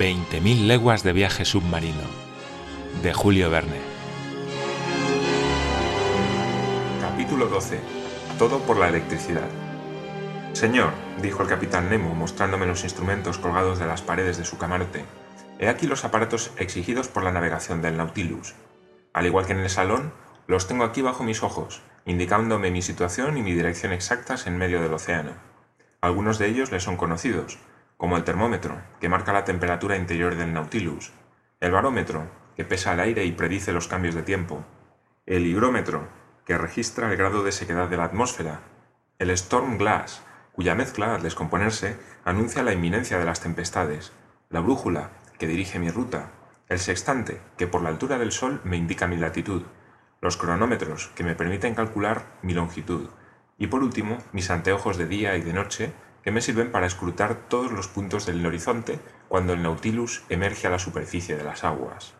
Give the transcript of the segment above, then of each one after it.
20.000 leguas de viaje submarino, de Julio Verne. Capítulo 12. Todo por la electricidad. Señor, dijo el capitán Nemo, mostrándome los instrumentos colgados de las paredes de su camarote, he aquí los aparatos exigidos por la navegación del Nautilus. Al igual que en el salón, los tengo aquí bajo mis ojos, indicándome mi situación y mi dirección exactas en medio del océano. Algunos de ellos les son conocidos, como el termómetro, que marca la temperatura interior del Nautilus, el barómetro, que pesa el aire y predice los cambios de tiempo, el higrómetro, que registra el grado de sequedad de la atmósfera, el Storm Glass, cuya mezcla, al descomponerse, anuncia la inminencia de las tempestades, la brújula, que dirige mi ruta, el sextante, que por la altura del Sol me indica mi latitud, los cronómetros, que me permiten calcular mi longitud, y por último, mis anteojos de día y de noche, que me sirven para escrutar todos los puntos del horizonte cuando el Nautilus emerge a la superficie de las aguas.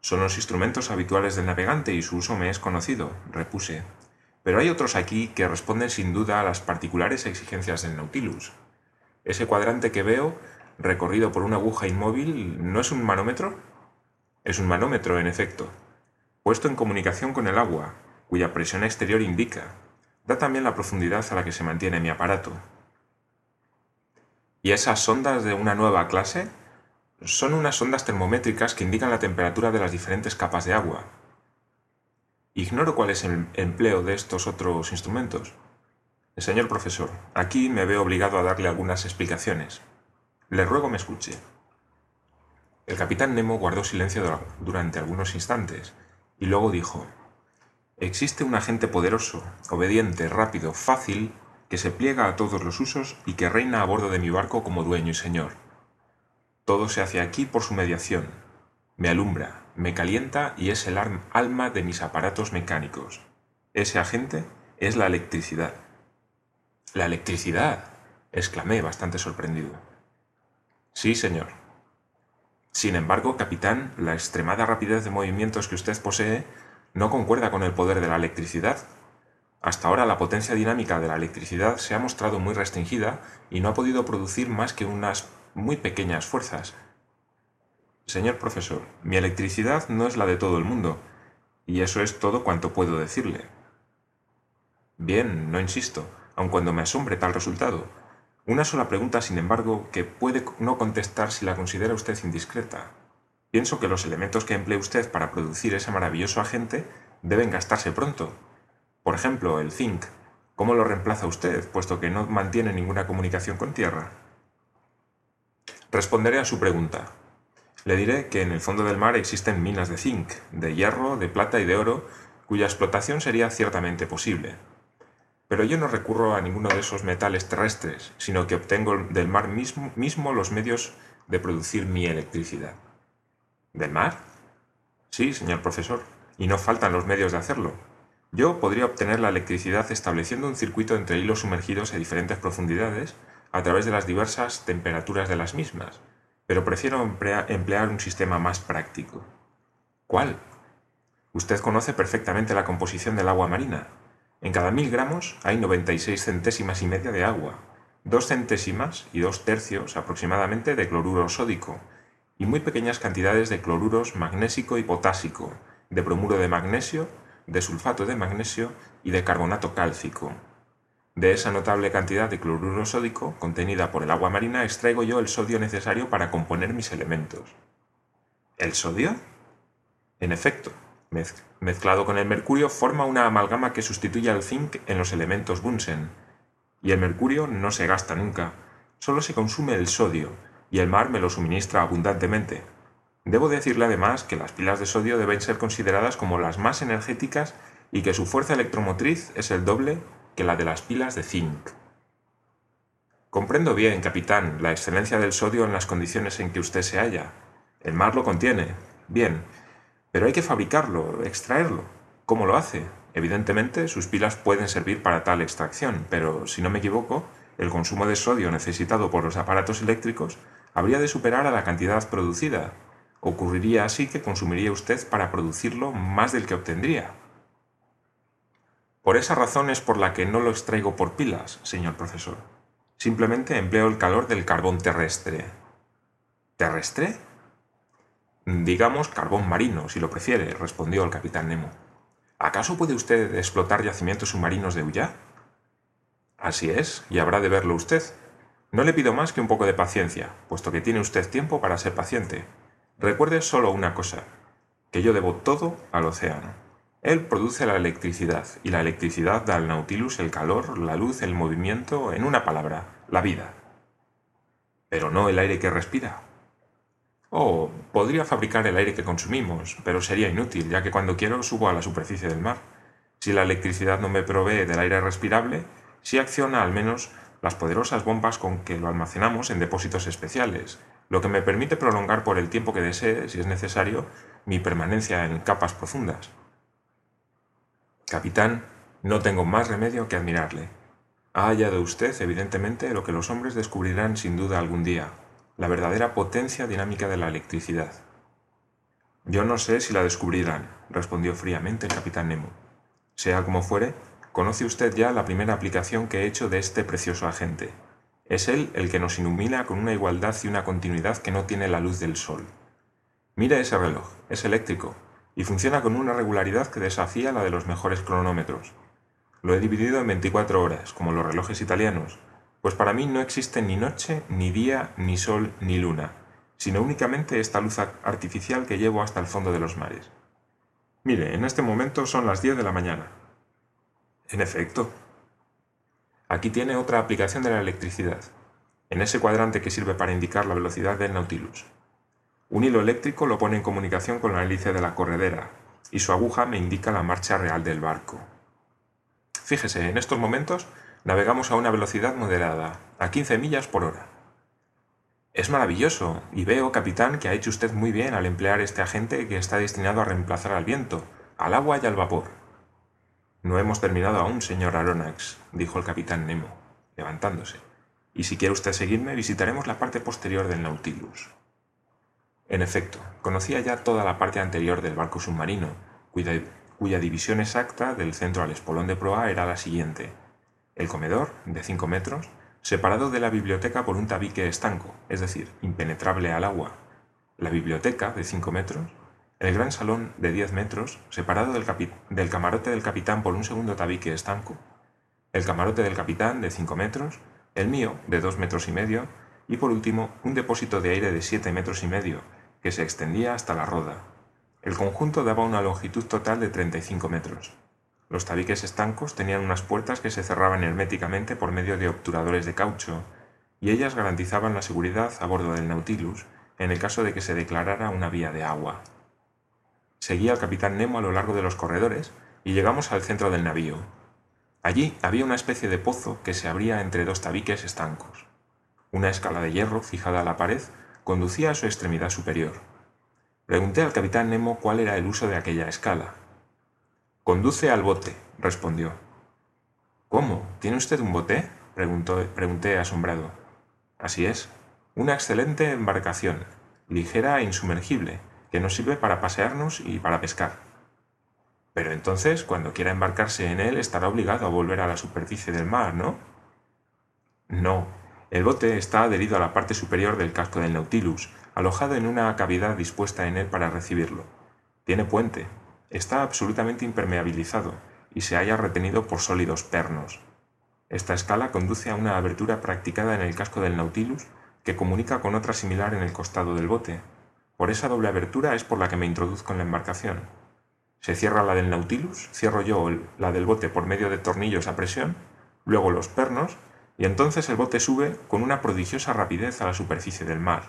Son los instrumentos habituales del navegante y su uso me es conocido, repuse. Pero hay otros aquí que responden sin duda a las particulares exigencias del Nautilus. Ese cuadrante que veo, recorrido por una aguja inmóvil, ¿no es un manómetro? Es un manómetro, en efecto, puesto en comunicación con el agua, cuya presión exterior indica. Da también la profundidad a la que se mantiene mi aparato. ¿Y esas sondas de una nueva clase? Son unas sondas termométricas que indican la temperatura de las diferentes capas de agua. Ignoro cuál es el empleo de estos otros instrumentos. Señor profesor, aquí me veo obligado a darle algunas explicaciones. Le ruego me escuche. El capitán Nemo guardó silencio durante algunos instantes y luego dijo, Existe un agente poderoso, obediente, rápido, fácil que se pliega a todos los usos y que reina a bordo de mi barco como dueño y señor. Todo se hace aquí por su mediación. Me alumbra, me calienta y es el alma de mis aparatos mecánicos. Ese agente es la electricidad. ¿La electricidad? exclamé bastante sorprendido. Sí, señor. Sin embargo, capitán, la extremada rapidez de movimientos que usted posee no concuerda con el poder de la electricidad. Hasta ahora la potencia dinámica de la electricidad se ha mostrado muy restringida y no ha podido producir más que unas muy pequeñas fuerzas. Señor profesor, mi electricidad no es la de todo el mundo, y eso es todo cuanto puedo decirle. Bien, no insisto, aun cuando me asombre tal resultado. Una sola pregunta, sin embargo, que puede no contestar si la considera usted indiscreta. Pienso que los elementos que emplee usted para producir ese maravilloso agente deben gastarse pronto, por ejemplo, el zinc. ¿Cómo lo reemplaza usted, puesto que no mantiene ninguna comunicación con tierra? Responderé a su pregunta. Le diré que en el fondo del mar existen minas de zinc, de hierro, de plata y de oro, cuya explotación sería ciertamente posible. Pero yo no recurro a ninguno de esos metales terrestres, sino que obtengo del mar mismo, los medios de producir mi electricidad. ¿Del mar? Sí, señor profesor, y no faltan los medios de hacerlo. Yo podría obtener la electricidad estableciendo un circuito entre hilos sumergidos a diferentes profundidades a través de las diversas temperaturas de las mismas, pero prefiero emplear un sistema más práctico. ¿Cuál? Usted conoce perfectamente la composición del agua marina. En cada mil gramos hay 96 centésimas y media de agua, dos centésimas y dos tercios aproximadamente de cloruro sódico, y muy pequeñas cantidades de cloruros magnésico y potásico, de bromuro de magnesio de sulfato de magnesio y de carbonato cálcico. De esa notable cantidad de cloruro sódico contenida por el agua marina extraigo yo el sodio necesario para componer mis elementos. ¿El sodio? En efecto, mezclado con el mercurio forma una amalgama que sustituye al zinc en los elementos Bunsen. Y el mercurio no se gasta nunca, solo se consume el sodio, y el mar me lo suministra abundantemente, Debo decirle además que las pilas de sodio deben ser consideradas como las más energéticas y que su fuerza electromotriz es el doble que la de las pilas de zinc. Comprendo bien, capitán, la excelencia del sodio en las condiciones en que usted se halla. El mar lo contiene. Bien. Pero hay que fabricarlo, extraerlo. ¿Cómo lo hace? Evidentemente, sus pilas pueden servir para tal extracción, pero, si no me equivoco, el consumo de sodio necesitado por los aparatos eléctricos habría de superar a la cantidad producida, Ocurriría así que consumiría usted para producirlo más del que obtendría. Por esa razón es por la que no lo extraigo por pilas, señor profesor. Simplemente empleo el calor del carbón terrestre. ¿Terrestre? Digamos carbón marino, si lo prefiere, respondió el capitán Nemo. ¿Acaso puede usted explotar yacimientos submarinos de Ulla? Así es, y habrá de verlo usted. No le pido más que un poco de paciencia, puesto que tiene usted tiempo para ser paciente. Recuerde solo una cosa, que yo debo todo al océano. Él produce la electricidad, y la electricidad da al Nautilus el calor, la luz, el movimiento, en una palabra, la vida. Pero no el aire que respira. Oh, podría fabricar el aire que consumimos, pero sería inútil, ya que cuando quiero subo a la superficie del mar. Si la electricidad no me provee del aire respirable, sí acciona al menos las poderosas bombas con que lo almacenamos en depósitos especiales, lo que me permite prolongar por el tiempo que desee, si es necesario, mi permanencia en capas profundas. Capitán, no tengo más remedio que admirarle. Ha hallado usted, evidentemente, lo que los hombres descubrirán sin duda algún día, la verdadera potencia dinámica de la electricidad. Yo no sé si la descubrirán, respondió fríamente el capitán Nemo. Sea como fuere, conoce usted ya la primera aplicación que he hecho de este precioso agente. Es él el que nos ilumina con una igualdad y una continuidad que no tiene la luz del sol. Mire ese reloj, es eléctrico, y funciona con una regularidad que desafía la de los mejores cronómetros. Lo he dividido en 24 horas, como los relojes italianos, pues para mí no existe ni noche, ni día, ni sol, ni luna, sino únicamente esta luz artificial que llevo hasta el fondo de los mares. Mire, en este momento son las 10 de la mañana. En efecto. Aquí tiene otra aplicación de la electricidad, en ese cuadrante que sirve para indicar la velocidad del Nautilus. Un hilo eléctrico lo pone en comunicación con la hélice de la corredera, y su aguja me indica la marcha real del barco. Fíjese, en estos momentos navegamos a una velocidad moderada, a 15 millas por hora. Es maravilloso, y veo, capitán, que ha hecho usted muy bien al emplear este agente que está destinado a reemplazar al viento, al agua y al vapor. No hemos terminado aún, señor Aronnax, dijo el capitán Nemo, levantándose. Y si quiere usted seguirme, visitaremos la parte posterior del Nautilus. En efecto, conocía ya toda la parte anterior del barco submarino, cuya, división exacta del centro al espolón de proa era la siguiente, el comedor, de 5 metros, separado de la biblioteca por un tabique estanco, es decir, impenetrable al agua. La biblioteca, de 5 metros. El gran salón, de 10 metros, separado del, camarote del capitán por un segundo tabique estanco. El camarote del capitán, de 5 metros. El mío, de 2 metros y medio. Y por último, un depósito de aire de 7 metros y medio, que se extendía hasta la roda. El conjunto daba una longitud total de 35 metros. Los tabiques estancos tenían unas puertas que se cerraban herméticamente por medio de obturadores de caucho, y ellas garantizaban la seguridad a bordo del Nautilus en el caso de que se declarara una vía de agua. Seguía al capitán Nemo a lo largo de los corredores y llegamos al centro del navío. Allí había una especie de pozo que se abría entre dos tabiques estancos. Una escala de hierro fijada a la pared conducía a su extremidad superior. Pregunté al capitán Nemo cuál era el uso de aquella escala, Conduce al bote, respondió. ¿Cómo? ¿Tiene usted un bote? Pregunté asombrado. Así es, una excelente embarcación, ligera e insumergible, que nos sirve para pasearnos y para pescar. Pero entonces, cuando quiera embarcarse en él, estará obligado a volver a la superficie del mar, ¿no? No, el bote está adherido a la parte superior del casco del Nautilus, alojado en una cavidad dispuesta en él para recibirlo. Tiene puente, está absolutamente impermeabilizado y se halla retenido por sólidos pernos. Esta escala conduce a una abertura practicada en el casco del Nautilus que comunica con otra similar en el costado del bote. Por esa doble abertura es por la que me introduzco en la embarcación. Se cierra la del Nautilus, cierro yo la del bote por medio de tornillos a presión, luego los pernos, y entonces el bote sube con una prodigiosa rapidez a la superficie del mar.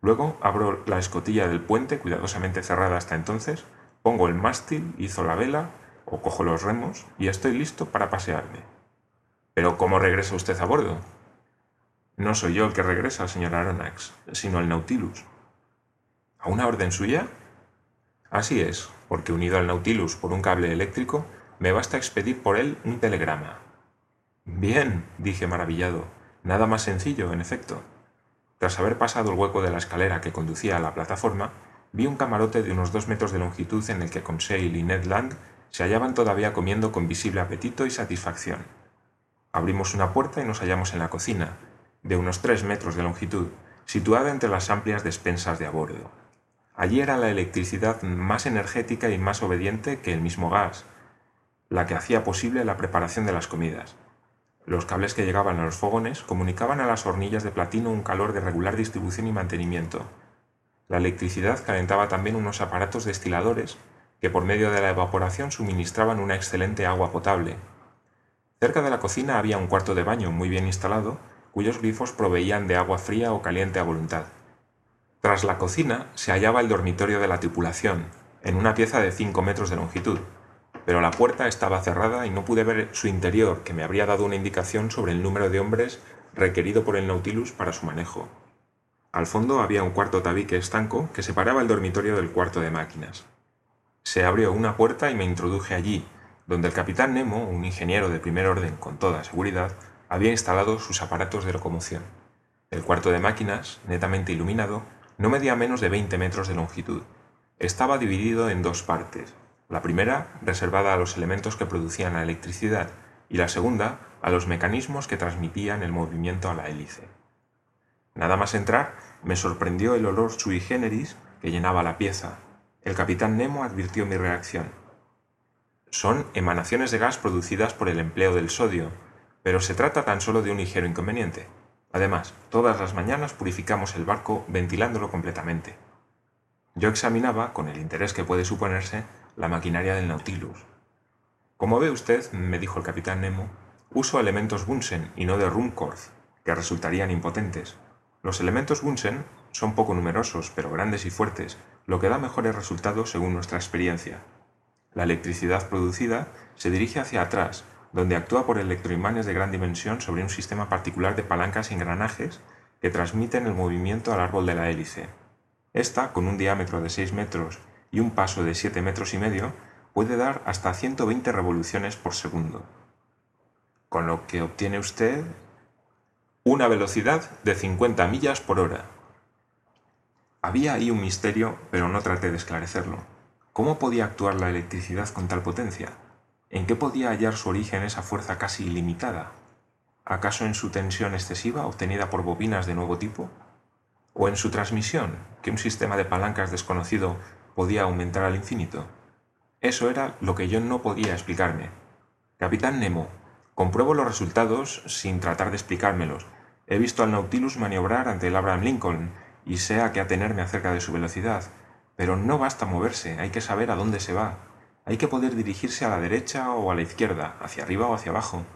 Luego abro la escotilla del puente, cuidadosamente cerrada hasta entonces, Pongo el mástil, hizo la vela o cojo los remos y estoy listo para pasearme. Pero ¿cómo regresa usted a bordo? No soy yo el que regresa, señor Aronnax, sino el Nautilus. ¿A una orden suya? Así es, porque unido al Nautilus por un cable eléctrico, me basta expedir por él un telegrama. Bien, dije maravillado, nada más sencillo, en efecto. Tras haber pasado el hueco de la escalera que conducía a la plataforma, vi un camarote de unos dos metros de longitud en el que Conseil y Ned Land se hallaban todavía comiendo con visible apetito y satisfacción. Abrimos una puerta y nos hallamos en la cocina, de unos tres metros de longitud, situada entre las amplias despensas de a bordo. Allí era la electricidad más energética y más obediente que el mismo gas, la que hacía posible la preparación de las comidas. Los cables que llegaban a los fogones comunicaban a las hornillas de platino un calor de regular distribución y mantenimiento. La electricidad calentaba también unos aparatos destiladores que por medio de la evaporación suministraban una excelente agua potable. Cerca de la cocina había un cuarto de baño muy bien instalado, cuyos grifos proveían de agua fría o caliente a voluntad. Tras la cocina se hallaba el dormitorio de la tripulación, en una pieza de 5 metros de longitud pero la puerta estaba cerrada y no pude ver su interior, que me habría dado una indicación sobre el número de hombres requerido por el Nautilus para su manejo. Al fondo había un cuarto tabique estanco que separaba el dormitorio del cuarto de máquinas. Se abrió una puerta y me introduje allí, donde el capitán Nemo, un ingeniero de primer orden con toda seguridad, había instalado sus aparatos de locomoción. El cuarto de máquinas, netamente iluminado, no medía menos de 20 metros de longitud. Estaba dividido en dos partes, la primera reservada a los elementos que producían la electricidad y la segunda a los mecanismos que transmitían el movimiento a la hélice. Nada más entrar, me sorprendió el olor sui generis que llenaba la pieza. El capitán Nemo advirtió mi reacción. Son emanaciones de gas producidas por el empleo del sodio, pero se trata tan solo de un ligero inconveniente. Además, todas las mañanas purificamos el barco ventilándolo completamente. Yo examinaba, con el interés que puede suponerse, la maquinaria del Nautilus. Como ve usted, me dijo el capitán Nemo, uso elementos Bunsen y no de Ruhmkorff, que resultarían impotentes. Los elementos Bunsen son poco numerosos, pero grandes y fuertes, lo que da mejores resultados según nuestra experiencia. La electricidad producida se dirige hacia atrás, donde actúa por electroimanes de gran dimensión sobre un sistema particular de palancas y engranajes que transmiten el movimiento al árbol de la hélice. Esta, con un diámetro de 6 metros y un paso de 7 metros y medio puede dar hasta 120 revoluciones por segundo, con lo que obtiene usted una velocidad de 50 millas por hora. Había ahí un misterio, pero no traté de esclarecerlo. ¿Cómo podía actuar la electricidad con tal potencia? ¿En qué podía hallar su origen esa fuerza casi ilimitada? ¿Acaso en su tensión excesiva obtenida por bobinas de nuevo tipo? ¿O en su transmisión, que un sistema de palancas desconocido podía aumentar al infinito. Eso era lo que yo no podía explicarme. Capitán Nemo, compruebo los resultados sin tratar de explicármelos. He visto al Nautilus maniobrar ante el Abraham Lincoln y sé a qué atenerme acerca de su velocidad. Pero no basta moverse, hay que saber a dónde se va. Hay que poder dirigirse a la derecha o a la izquierda, hacia arriba o hacia abajo.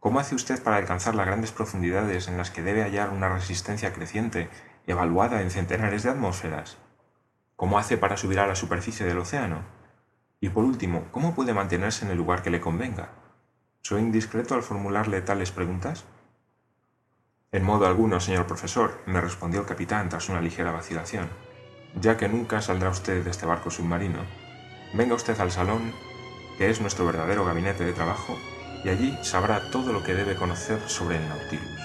¿Cómo hace usted para alcanzar las grandes profundidades en las que debe hallar una resistencia creciente, evaluada en centenares de atmósferas? ¿Cómo hace para subir a la superficie del océano? Y por último, ¿cómo puede mantenerse en el lugar que le convenga? ¿Soy indiscreto al formularle tales preguntas? En modo alguno, señor profesor, me respondió el capitán tras una ligera vacilación. Ya que nunca saldrá usted de este barco submarino, venga usted al salón, que es nuestro verdadero gabinete de trabajo, y allí sabrá todo lo que debe conocer sobre el Nautilus.